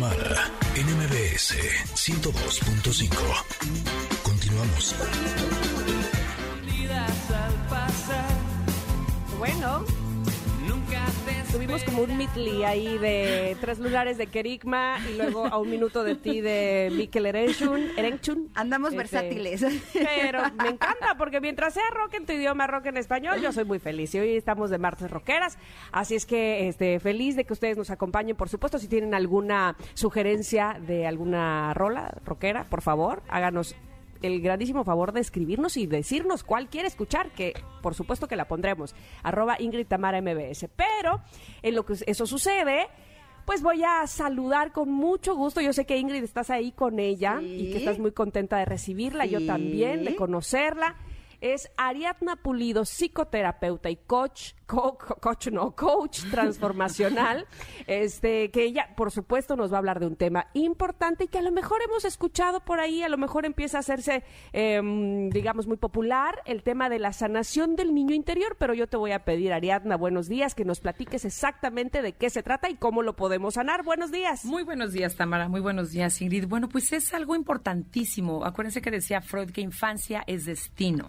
Tamara en MBS 102.5. Continuamos. Bueno, tuvimos como un mitli ahí de tres lunares de Kerigma y luego a un minuto de ti de Mikel Erenchun. Erenchun. Andamos Este, versátiles. Pero me encanta porque mientras sea rock en tu idioma, rock en español, yo soy muy feliz. Y hoy estamos de martes rockeras, así es que este, feliz de que ustedes nos acompañen. Por supuesto, si tienen alguna sugerencia de alguna rola rockera, por favor, háganos el grandísimo favor de escribirnos y decirnos cuál quiere escuchar, que por supuesto que la pondremos. Arroba Ingrid Tamara MBS. Pero en lo que eso sucede, pues voy a saludar con mucho gusto. Yo sé que Ingrid estás ahí con ella Sí. y que estás muy contenta de recibirla, yo también, de conocerla. Es Ariadna Pulido, psicoterapeuta y coach, co- co- coach no, coach transformacional, este, que ella, por supuesto, nos va a hablar de un tema importante y que a lo mejor hemos escuchado por ahí, a lo mejor empieza a hacerse, em, digamos, muy popular, el tema de la sanación del niño interior, pero yo te voy a pedir, Ariadna, buenos días, que nos platiques exactamente de qué se trata y cómo lo podemos sanar. Buenos días. Muy buenos días, Tamara. Muy buenos días, Ingrid. Bueno, pues es algo importantísimo. Acuérdense que decía Freud que infancia es destino.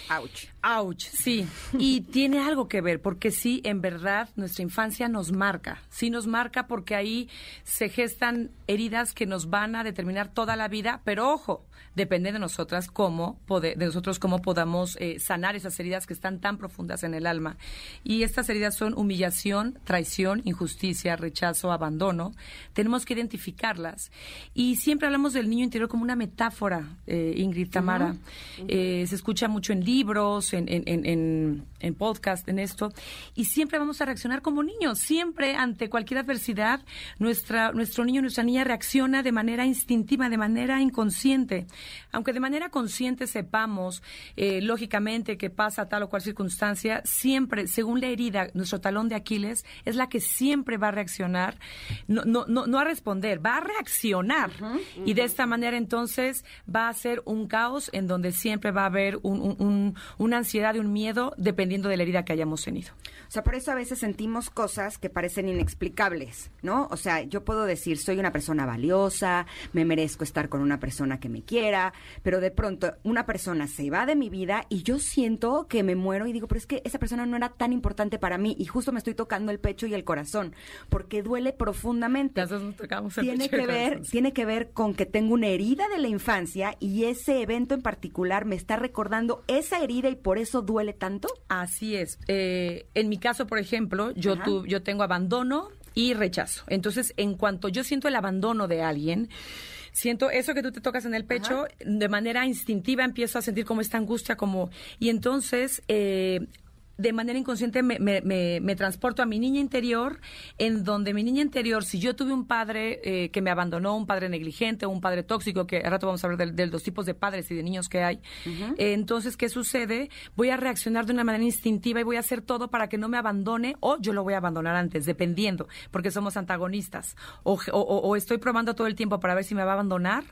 Ouch. Ouch, sí. Y tiene algo que ver, porque sí, en verdad, nuestra infancia nos marca. Sí nos marca porque ahí se gestan heridas que nos van a determinar toda la vida, pero ojo, depende de nosotras cómo, de nosotros cómo podamos eh, sanar esas heridas que están tan profundas en el alma. Y estas heridas son humillación, traición, injusticia, rechazo, abandono. Tenemos que identificarlas. Y siempre hablamos del niño interior como una metáfora, eh, Ingrid Tamara. Eh, se escucha mucho en libros, en, en, en, en, en podcast, en esto. Y siempre vamos a reaccionar como niños. Siempre ante cualquier adversidad, nuestra, nuestro niño, nuestra niña reacciona de manera instintiva, de manera inconsciente. Aunque de manera consciente sepamos, eh, lógicamente, que pasa tal o cual circunstancia, siempre, según la herida, nuestro talón de Aquiles es la que siempre va a reaccionar, no, no, no, no a responder, va a reaccionar. Y de esta manera, entonces, va a ser un caos en donde siempre va a haber un- un- un- una ansiedad y un miedo dependiendo de la herida que hayamos tenido. O sea, por eso a veces sentimos cosas que parecen inexplicables, ¿no? O sea, yo puedo decir, soy una persona valiosa, me merezco estar con una persona que me quiera, pero de pronto una persona se va de mi vida y yo siento que me muero y digo, pero es que esa persona no era tan importante para mí y justo me estoy tocando el pecho y el corazón, porque duele profundamente. Las dos nos tocamos el Tiene pecho que ver, corazón. tiene que ver con que tengo una herida de la infancia y ese evento en particular me está recordando esa herida y por eso duele tanto. Así es. Eh, en mi caso, por ejemplo, yo, tu- yo tengo abandono y rechazo. Entonces, en cuanto yo siento el abandono de alguien, siento eso que tú te tocas en el pecho, de manera instintiva empiezo a sentir como esta angustia, como... Y entonces... eh, de manera inconsciente me, me- me- me transporto a mi niña interior, en donde mi niña interior, si yo tuve un padre eh, que me abandonó, un padre negligente, un padre tóxico, que al rato vamos a hablar del- de, los tipos de padres y de niños que hay, eh, entonces, ¿qué sucede? Voy a reaccionar de una manera instintiva y voy a hacer todo para que no me abandone o yo lo voy a abandonar antes, dependiendo, porque somos antagonistas. O- o estoy probando todo el tiempo para ver si me va a abandonar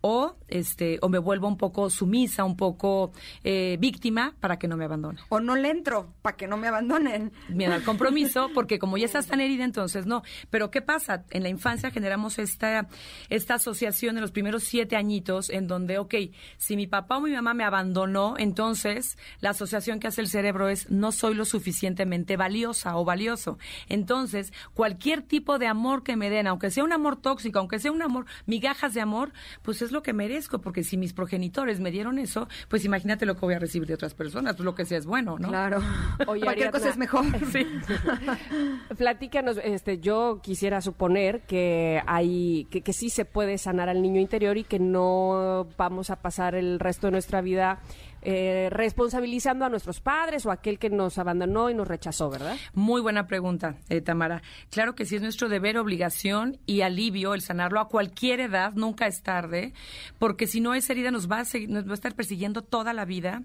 o este o me vuelvo un poco sumisa, un poco eh, víctima para que no me abandone. O no le entro para que no me abandonen. Miedo al compromiso, porque como ya estás tan herida, entonces no. Pero ¿qué pasa? En la infancia generamos esta, esta asociación en los primeros siete añitos, en donde, ok, si mi papá o mi mamá me abandonó, entonces la asociación que hace el cerebro es no soy lo suficientemente valiosa o valioso. Entonces, cualquier tipo de amor que me den, aunque sea un amor tóxico, aunque sea un amor, migajas de amor, pues es lo que merezco, porque si mis progenitores me dieron eso, pues imagínate lo que voy a recibir de otras personas, pues lo que sea es bueno, ¿no? Claro. Oye, Cualquier Ariadna. cosa es mejor. Sí. Platícanos, este, yo quisiera suponer que hay, que, que sí se puede sanar al niño interior y que no vamos a pasar el resto de nuestra vida eh, responsabilizando a nuestros padres o a aquel que nos abandonó y nos rechazó, ¿verdad? Muy buena pregunta, eh, Tamara. Claro que sí es nuestro deber, obligación y alivio el sanarlo a cualquier edad, nunca es tarde, porque si no esa herida nos va a, seguir- nos va a estar persiguiendo toda la vida.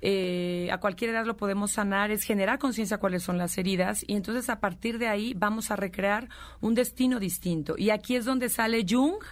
Eh, a cualquier edad lo podemos sanar, es generar conciencia cuáles son las heridas y entonces a partir de ahí vamos a recrear un destino distinto. Y aquí es donde sale Jung,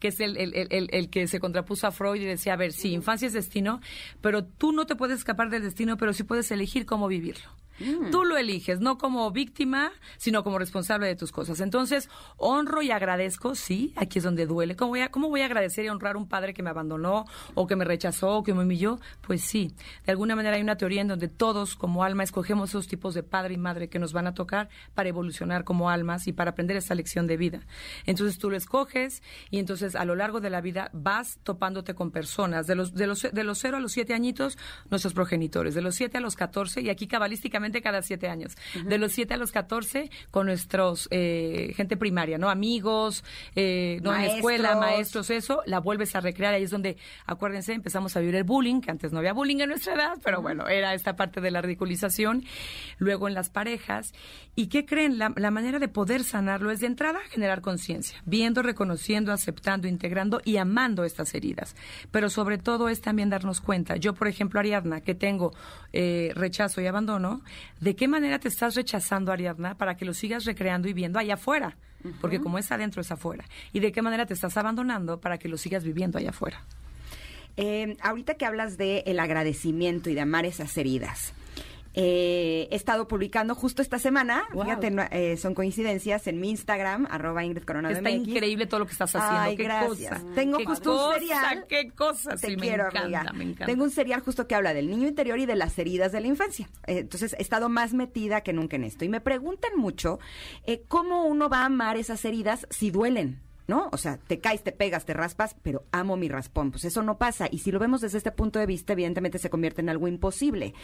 que es el, el- el- el- el que se contrapuso a Freud y decía, a ver, sí, infancia es destino, pero tú no te puedes escapar del destino, pero sí puedes elegir cómo vivirlo. Mm. Tú lo eliges, no como víctima, sino como responsable de tus cosas. Entonces, honro y agradezco, sí, aquí es donde duele. ¿Cómo voy a, cómo voy a agradecer y honrar a un padre que me abandonó o que me rechazó o que me humilló? Pues sí, de alguna manera hay una teoría en donde todos como alma escogemos esos tipos de padre y madre que nos van a tocar para evolucionar como almas y para aprender esa lección de vida. Entonces tú lo escoges y entonces a lo largo de la vida vas topándote con personas. De los, de los, de los 0 a los 7 añitos, nuestros progenitores. De los 7 a los 14, y aquí cabalísticamente cada 7 años. De los 7 a los 14, con nuestros eh, gente primaria, ¿no? Amigos, eh, no en escuela, maestros, eso, la vuelves a recrear. Ahí es donde, acuérdense, empezamos a vivir el bullying, que antes no había bullying en nuestra edad, pero bueno, era esta parte de la ridiculización. Luego en las parejas. ¿Y qué creen? La, la manera de poder sanarlo es de entrada generar conciencia, viendo, reconociendo, aceptando, integrando y amando estas heridas. Pero sobre todo es también darnos cuenta. Yo, por ejemplo, Ariadna, que tengo eh, rechazo y abandono, ¿de qué manera te estás rechazando, Ariadna, para que lo sigas recreando y viendo allá afuera? Porque como es adentro, es afuera. ¿Y de qué manera te estás abandonando para que lo sigas viviendo allá afuera? Eh, ahorita que hablas de el agradecimiento y de amar esas heridas, eh, he estado publicando justo esta semana, fíjate, eh, son coincidencias, en mi Instagram, arroba Ingrid Coronado Está increíble todo lo que estás haciendo. Ay, qué gracias. Cosa, Tengo qué justo cosa, un serial. Qué cosa, Te sí, quiero, me encanta, amiga. me encanta. Tengo un serial justo que habla del niño interior y de las heridas de la infancia. Eh, entonces, he estado más metida que nunca en esto. Y me preguntan mucho eh, cómo uno va a amar esas heridas si duelen. ¿No? O sea, te caes, te pegas, te raspas, pero amo mi raspón. Pues eso no pasa. Y si lo vemos desde este punto de vista, evidentemente se convierte en algo imposible.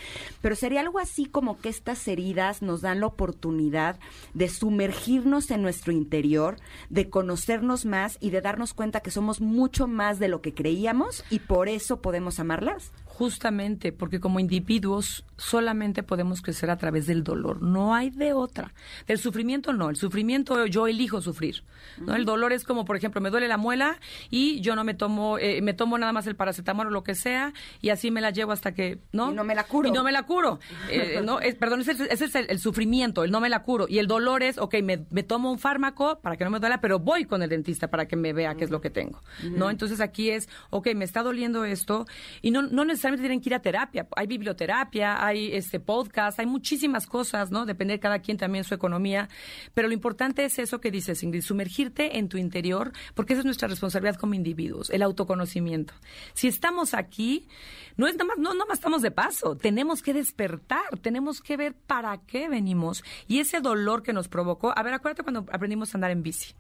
Pero sería algo así como que estas heridas nos dan la oportunidad de sumergirnos en nuestro interior, de conocernos más y de darnos cuenta que somos mucho más de lo que creíamos y por eso podemos amarlas. Justamente, porque como individuos solamente podemos crecer a través del dolor, no hay de otra. Del sufrimiento no, el sufrimiento yo elijo sufrir. ¿no? El dolor es como, por ejemplo, me duele la muela y yo no me tomo, eh, me tomo nada más el paracetamol o lo que sea y así me la llevo hasta que, ¿no? Y no me la curo. Y no me la curo. Eh, no, es- perdón, ese, ese es el, el sufrimiento, el no me la curo. Y el dolor es, ok, me, me tomo un fármaco para que no me duela, pero voy con el dentista para que me vea qué es lo que tengo. ¿No? Entonces aquí es, ok, me está doliendo esto y no, no necesariamente tienen que ir a terapia. Hay biblioterapia, hay este podcast, hay muchísimas cosas, ¿no? Depende de cada quien también su economía. Pero lo importante es eso que dices, Ingrid, sumergirte en tu interior, porque esa es nuestra responsabilidad como individuos, el autoconocimiento. Si estamos aquí, no es nada más, no, nada más estamos de paso, tenemos que despertar, tenemos que ver para qué venimos. Y ese dolor que nos provocó, a ver, acuérdate cuando aprendimos a andar en bici.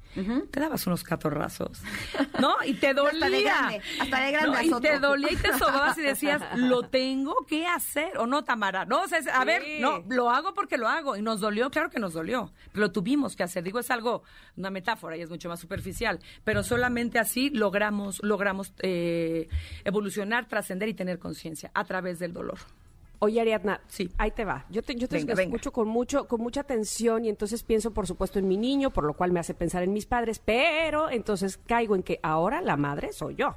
Te dabas unos catorrazos, ¿no? Y te dolía. Hasta de grande, hasta de grande No, y te dolía y te sobabas y decías, lo tengo que hacer, o no, Tamara, no, o sea, a Sí. ver, no, lo hago porque lo hago, y nos dolió, claro que nos dolió, pero lo tuvimos que hacer, digo, es algo, una metáfora y es mucho más superficial, pero solamente así logramos, logramos eh, evolucionar, trascender y tener conciencia a través del dolor. Oye, Ariadna, Sí. ahí te va. Yo te, yo te Venga, escucho con mucho, con mucha atención y entonces pienso, por supuesto, en mi niño, por lo cual me hace pensar en mis padres, pero entonces caigo en que ahora la madre soy yo.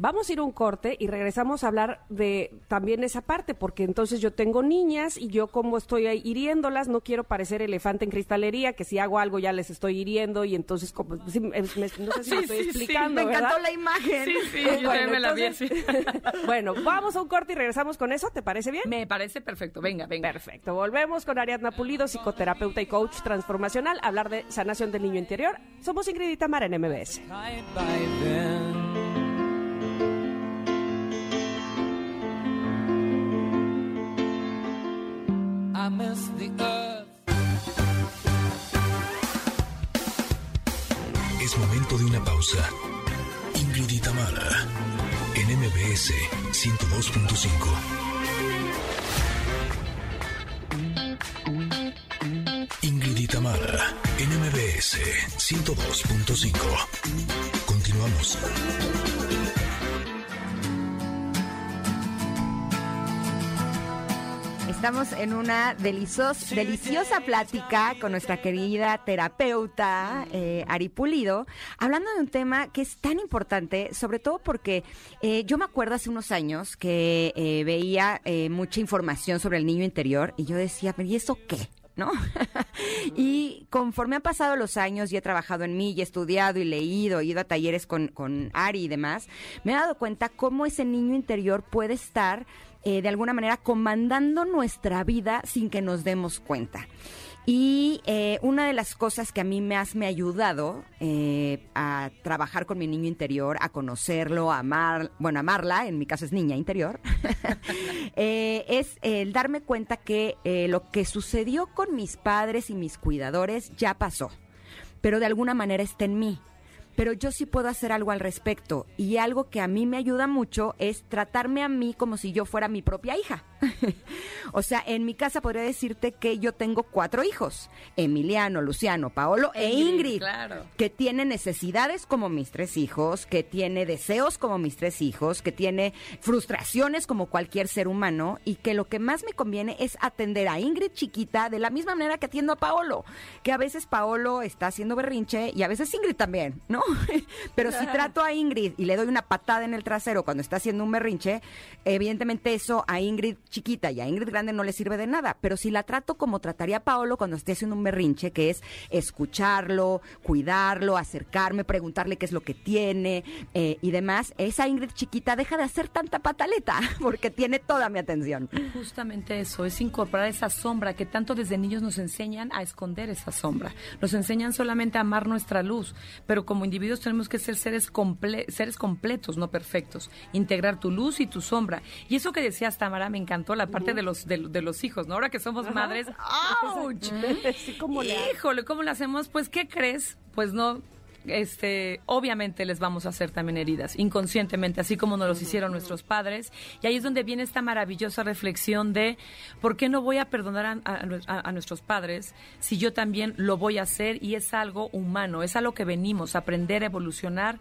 Vamos a ir a un corte y regresamos a hablar de también esa parte, porque entonces yo tengo niñas y yo como estoy ahí hiriéndolas, no quiero parecer elefante en cristalería, que si hago algo ya les estoy hiriendo y entonces como, sí, me- me- no sé si me Sí, estoy sí, sí, explicando, Me encantó ¿verdad? la imagen. Sí, sí, Eh, yo también me la vi así. bueno, vamos a un corte y regresamos con eso, ¿te parece bien? Me parece perfecto, venga, venga. Perfecto. Volvemos con Ariadna Pulido, psicoterapeuta y coach transformacional, a hablar de sanación del niño interior. Somos Ingrid y Tamara en MBS. The earth. Es momento de una pausa. Ingrid y en MBS 102.5. Ingrid y en MBS 102.5. Continuamos. Estamos en una deliciosa, deliciosa plática con nuestra querida terapeuta eh, Ari Pulido, hablando de un tema que es tan importante, sobre todo porque eh, yo me acuerdo hace unos años que eh, veía eh, mucha información sobre el niño interior y yo decía, pero ¿y eso qué? ¿No? y conforme han pasado los años y he trabajado en mí y he estudiado y leído, he ido a talleres con, con Ari y demás, me he dado cuenta cómo ese niño interior puede estar eh, de alguna manera comandando nuestra vida sin que nos demos cuenta. Y eh, una de las cosas que a mí más me ha ayudado eh, a trabajar con mi niño interior, a conocerlo, a amar, bueno, amarla, en mi caso es niña interior, eh, es el darme cuenta que eh, lo que sucedió con mis padres y mis cuidadores ya pasó, pero de alguna manera está en mí. Pero yo sí puedo hacer algo al respecto. Y algo que a mí me ayuda mucho es tratarme a mí como si yo fuera mi propia hija. o sea, en mi casa podría decirte que yo tengo cuatro hijos. Emiliano, Luciano, Paolo e Ingrid, Ingrid. claro. Que tiene necesidades como mis tres hijos, que tiene deseos como mis tres hijos, que tiene frustraciones como cualquier ser humano y que lo que más me conviene es atender a Ingrid chiquita de la misma manera que atiendo a Paolo. Que a veces Paolo está haciendo berrinche y a veces Ingrid también, ¿no? Pero si trato a Ingrid y le doy una patada en el trasero cuando está haciendo un berrinche, evidentemente eso a Ingrid chiquita y a Ingrid grande no le sirve de nada. Pero si la trato como trataría a Paolo cuando esté haciendo un berrinche, que es escucharlo, cuidarlo, acercarme, preguntarle qué es lo que tiene eh, y demás, esa Ingrid chiquita deja de hacer tanta pataleta porque tiene toda mi atención. Justamente eso, es incorporar esa sombra que tanto desde niños nos enseñan a esconder esa sombra. Nos enseñan solamente a amar nuestra luz, pero como individuos tenemos que ser seres, comple seres completos, no perfectos. Integrar tu luz y tu sombra. Y eso que decías, Tamara, me encantó, la parte de, los, de, de los hijos, ¿no? Ahora que somos madres, ¡ouch! Sí, ¿cómo le Híjole, ¿cómo le hacemos? Pues, ¿qué crees? Pues no, este, obviamente les vamos a hacer también heridas, inconscientemente, así como nos los hicieron nuestros padres. Y ahí es donde viene esta maravillosa reflexión de por qué no voy a perdonar a, a- a nuestros padres si yo también lo voy a hacer y es algo humano, es algo que venimos a aprender, a evolucionar,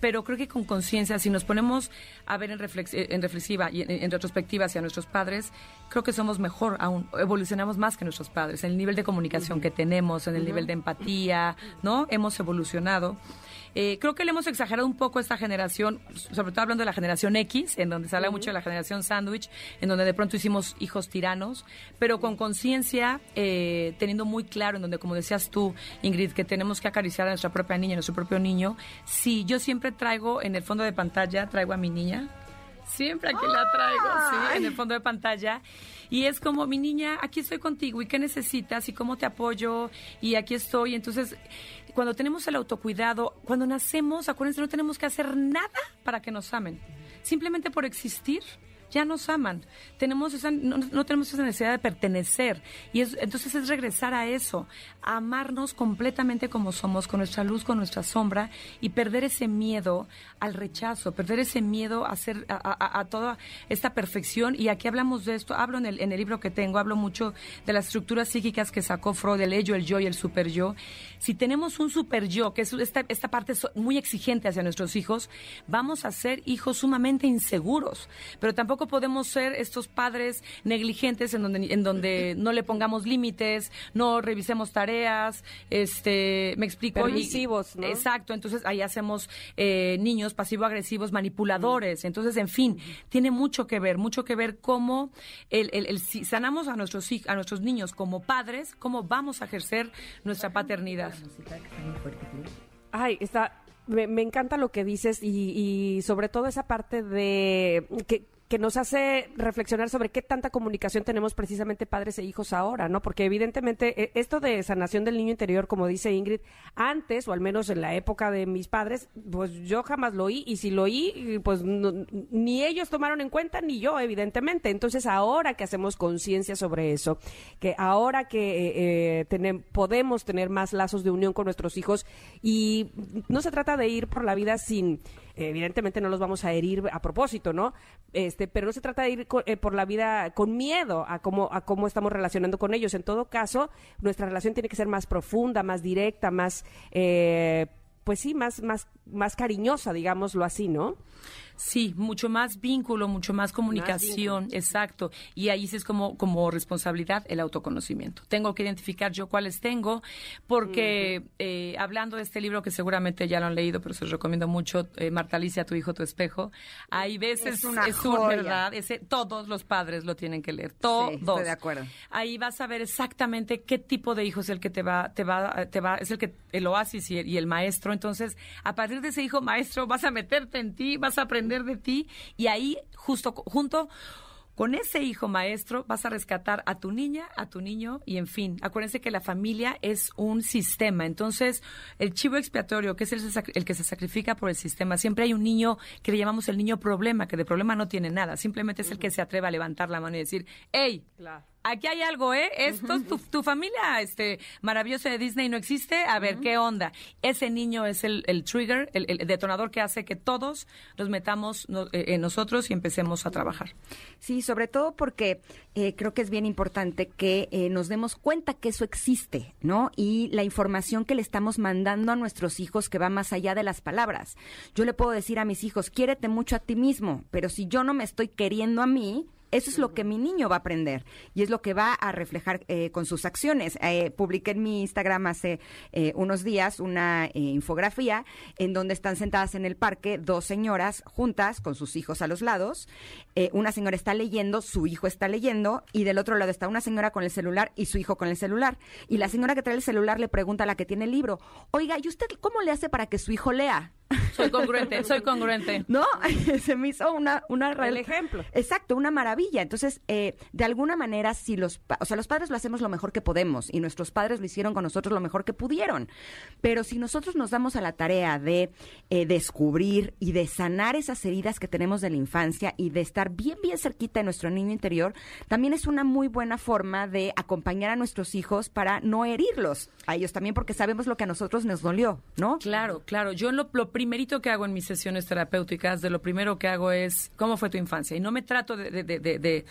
pero creo que con conciencia, si nos ponemos a ver en, reflex- eh, en reflexiva y en, en retrospectiva hacia nuestros padres, creo que somos mejor aún, evolucionamos más que nuestros padres, en el nivel de comunicación que tenemos, en el nivel de empatía, ¿no? Hemos evolucionado. Eh, creo que le hemos exagerado un poco a esta generación, sobre todo hablando de la generación X, en donde se habla mucho de la generación sándwich, en donde de pronto hicimos hijos tiranos, pero con conciencia, eh, teniendo muy claro, en donde, como decías tú, Ingrid, que tenemos que acariciar a nuestra propia niña, a nuestro propio niño. Sí, yo siempre traigo en el fondo de pantalla, traigo a mi niña, Siempre aquí la traigo, sí, en el fondo de pantalla. Y es como, mi niña, aquí estoy contigo, ¿y qué necesitas? ¿Y cómo te apoyo? Y aquí estoy. Entonces, cuando tenemos el autocuidado, cuando nacemos, acuérdense, no tenemos que hacer nada para que nos amen. Simplemente por existir, ya nos aman. Tenemos esa, no, no tenemos esa necesidad de pertenecer. Y es, entonces es regresar a eso, amarnos completamente como somos, con nuestra luz, con nuestra sombra, y perder ese miedo al rechazo, perder ese miedo a, hacer, a, toda esta perfección. Y aquí hablamos de esto, hablo en el, en el libro que tengo, hablo mucho de las estructuras psíquicas que sacó Freud, el ello, el yo y el super yo. Si tenemos un super yo, que es esta, esta parte muy exigente hacia nuestros hijos, vamos a ser hijos sumamente inseguros. Pero tampoco podemos ser estos padres negligentes en donde, en donde no le pongamos límites, no revisemos tareas, este, me explico. Y- Permisivos, ¿no? Exacto, entonces ahí hacemos eh, niños pasivo-agresivos, manipuladores. Entonces, en fin, tiene mucho que ver, mucho que ver cómo el, el- el- si sanamos a nuestros, a nuestros niños como padres, cómo vamos a ejercer nuestra paternidad. Ay, está. Me, me encanta lo que dices y, y sobre todo esa parte de que, que nos hace reflexionar sobre qué tanta comunicación tenemos precisamente padres e hijos ahora, ¿no? Porque evidentemente eh, esto de sanación del niño interior, como dice Ingrid, antes o al menos en la época de mis padres, pues yo jamás lo oí y si lo oí, pues ni ellos tomaron en cuenta ni yo, evidentemente. Entonces ahora que hacemos conciencia sobre eso, que ahora que eh, eh, tenem- podemos tener más lazos de unión con nuestros hijos y no se trata de ir por la vida sin, evidentemente no los vamos a herir a propósito, ¿no? Este, pero no se trata de ir eh, por la vida con miedo a cómo, a cómo estamos relacionando con ellos. En todo caso, nuestra relación tiene que ser más profunda, más directa, más, eh, pues sí, más, más, más cariñosa, digámoslo así, ¿no? Sí, mucho más vínculo, mucho más comunicación, exacto. Y ahí sí es como, como responsabilidad el autoconocimiento. Tengo que identificar yo cuáles tengo, porque eh, hablando de este libro que seguramente ya lo han leído, pero se los recomiendo mucho, eh, Marta Alicia, tu hijo, tu espejo, hay veces, Es una un- joya. verdad, ese, todos los padres lo tienen que leer, todos. estoy de acuerdo. Ahí vas a ver exactamente qué tipo de hijo es el que te va, te va, te va, es el que el oasis y el, y el maestro. Entonces, a partir de ese hijo maestro, vas a meterte en ti, vas a aprender de ti, y ahí, justo, junto Con ese hijo maestro vas a rescatar a tu niña, a tu niño y en fin. Acuérdense que la familia es un sistema. Entonces, el chivo expiatorio, que es el, el que se sacrifica por el sistema, siempre hay un niño que le llamamos el niño problema, que de problema no tiene nada. Simplemente es el que se atreve a levantar la mano y decir, hey, Claro. Aquí hay algo, ¿eh? Esto, tu, tu familia este, maravillosa de Disney no existe. A ver, ¿qué onda? Ese niño es el, el trigger, el, el detonador que hace que todos nos metamos no- eh, en nosotros y empecemos a trabajar. Sí, sobre todo porque eh, creo que es bien importante que eh, nos demos cuenta que eso existe, ¿no? Y la información que le estamos mandando a nuestros hijos que va más allá de las palabras. Yo le puedo decir a mis hijos, quiérete mucho a ti mismo, pero si yo no me estoy queriendo a mí, eso es lo que mi niño va a aprender y es lo que va a reflejar eh, con sus acciones. Eh, publiqué en mi Instagram hace eh, unos días una infografía en donde están sentadas en el parque dos señoras juntas con sus hijos a los lados. Una señora está leyendo, su hijo está leyendo y del otro lado está una señora con el celular y su hijo con el celular. Y la señora que trae el celular le pregunta a la que tiene el libro, oiga, ¿y usted cómo le hace para que su hijo lea? Soy congruente, soy congruente. ¿No? Se me hizo una... una El ejemplo. Exacto, una maravilla. Entonces, eh, de alguna manera, si los, o sea, los padres lo hacemos lo mejor que podemos y nuestros padres lo hicieron con nosotros lo mejor que pudieron. Pero si nosotros nos damos a la tarea de eh, descubrir y de sanar esas heridas que tenemos de la infancia y de estar bien, bien cerquita de nuestro niño interior, también es una muy buena forma de acompañar a nuestros hijos para no herirlos a ellos también, porque sabemos lo que a nosotros nos dolió, ¿no? Claro, claro. Yo lo, lo primerito que hago en mis sesiones terapéuticas, de lo primero que hago es, ¿cómo fue tu infancia? Y no me trato de, de-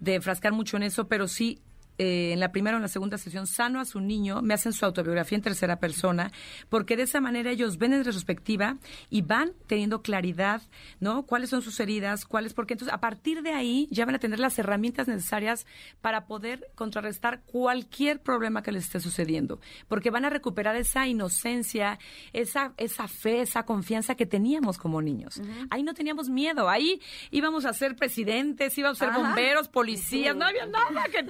de enfrascar mucho en eso, pero sí eh, en la primera o en la segunda sesión sano a su niño, me hacen su autobiografía en tercera persona, porque de esa manera ellos ven en retrospectiva y van teniendo claridad, ¿no? ¿Cuáles son sus heridas? ¿Cuáles? Porque entonces a partir de ahí ya van a tener las herramientas necesarias para poder contrarrestar cualquier problema que les esté sucediendo, porque van a recuperar esa inocencia, esa, esa fe, esa confianza que teníamos como niños. Ahí no teníamos miedo, ahí íbamos a ser presidentes, íbamos a ser Ajá. bomberos, policías, no había nada que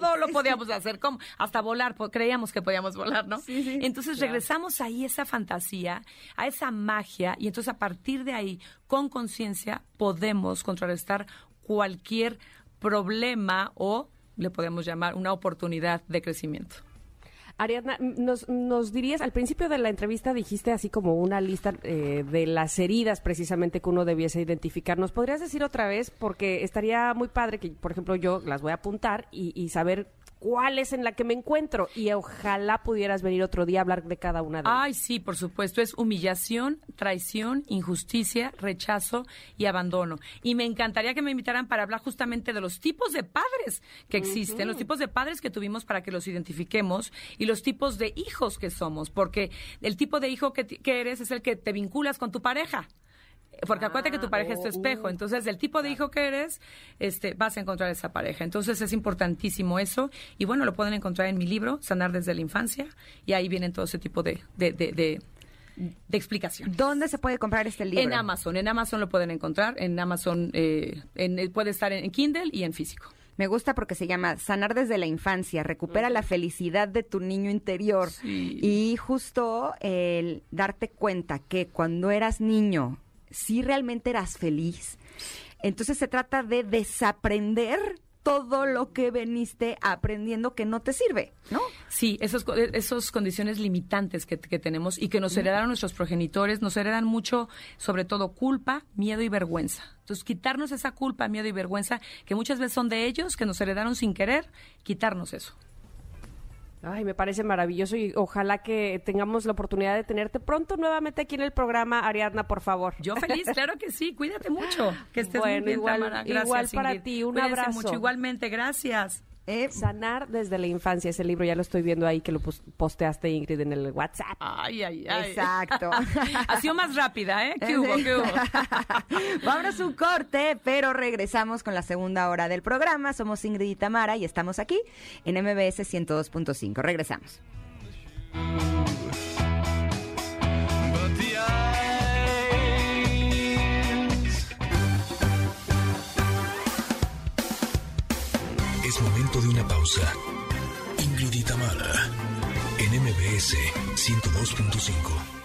todo lo podíamos hacer, como hasta volar, creíamos que podíamos volar, ¿no? Entonces regresamos ahí a esa fantasía, a esa magia, y entonces a partir de ahí, con conciencia, podemos contrarrestar cualquier problema o le podemos llamar una oportunidad de crecimiento. Ariadna, nos, nos dirías, al principio de la entrevista dijiste así como una lista eh, de las heridas precisamente que uno debiese identificar. ¿Nos podrías decir otra vez? Porque estaría muy padre que, por ejemplo, yo las voy a apuntar y, y saber cuál es en la que me encuentro. Y ojalá pudieras venir otro día a hablar de cada una de ellas. Ay, sí, por supuesto. Es humillación, traición, injusticia, rechazo y abandono. Y me encantaría que me invitaran para hablar justamente de los tipos de padres que existen, los tipos de padres que tuvimos para que los identifiquemos y los tipos de hijos que somos. Porque el tipo de hijo que, eres es el que te vinculas con tu pareja. Porque acuérdate que tu pareja es tu espejo. Entonces, del tipo de hijo que eres, este, vas a encontrar esa pareja. Entonces, es importantísimo eso. Y bueno, lo pueden encontrar en mi libro, Sanar desde la infancia. Y ahí vienen todo ese tipo de, de, de, de, de explicaciones. ¿Dónde se puede comprar este libro? En Amazon. En Amazon lo pueden encontrar. En Amazon eh, en- puede estar en Kindle y en físico. Me gusta porque se llama Sanar desde la infancia, recupera la felicidad de tu niño interior. Sí. Y justo el darte cuenta que cuando eras niño, sí realmente eras feliz. Entonces se trata de desaprender todo lo que veniste aprendiendo que no te sirve, ¿no? Sí, esos, co- esos condiciones limitantes que, que tenemos y que nos heredaron nuestros progenitores, nos heredan mucho, sobre todo, culpa, miedo y vergüenza. Entonces, quitarnos esa culpa, miedo y vergüenza, que muchas veces son de ellos, que nos heredaron sin querer, quitarnos eso. Ay, me parece maravilloso y ojalá que tengamos la oportunidad de tenerte pronto nuevamente aquí en el programa, Ariadna, por favor. Yo feliz, claro que sí, cuídate mucho. Que estés muy Bueno, bien, igual- Tamara. Gracias, igual para Ingrid. ti, un Cuídense abrazo. mucho, igualmente, gracias. Eh, Sanar desde la infancia, ese libro ya lo estoy viendo ahí que lo pos- posteaste Ingrid en el WhatsApp. Ay, ay, ay. Exacto. ha sido más rápida, ¿eh? ¿Qué hubo, qué hubo? Vámonos un corte, pero regresamos con la segunda hora del programa. Somos Ingrid y Tamara y estamos aquí en MBS 102.5. Regresamos. Pausa. Ingrid en MBS 102.5.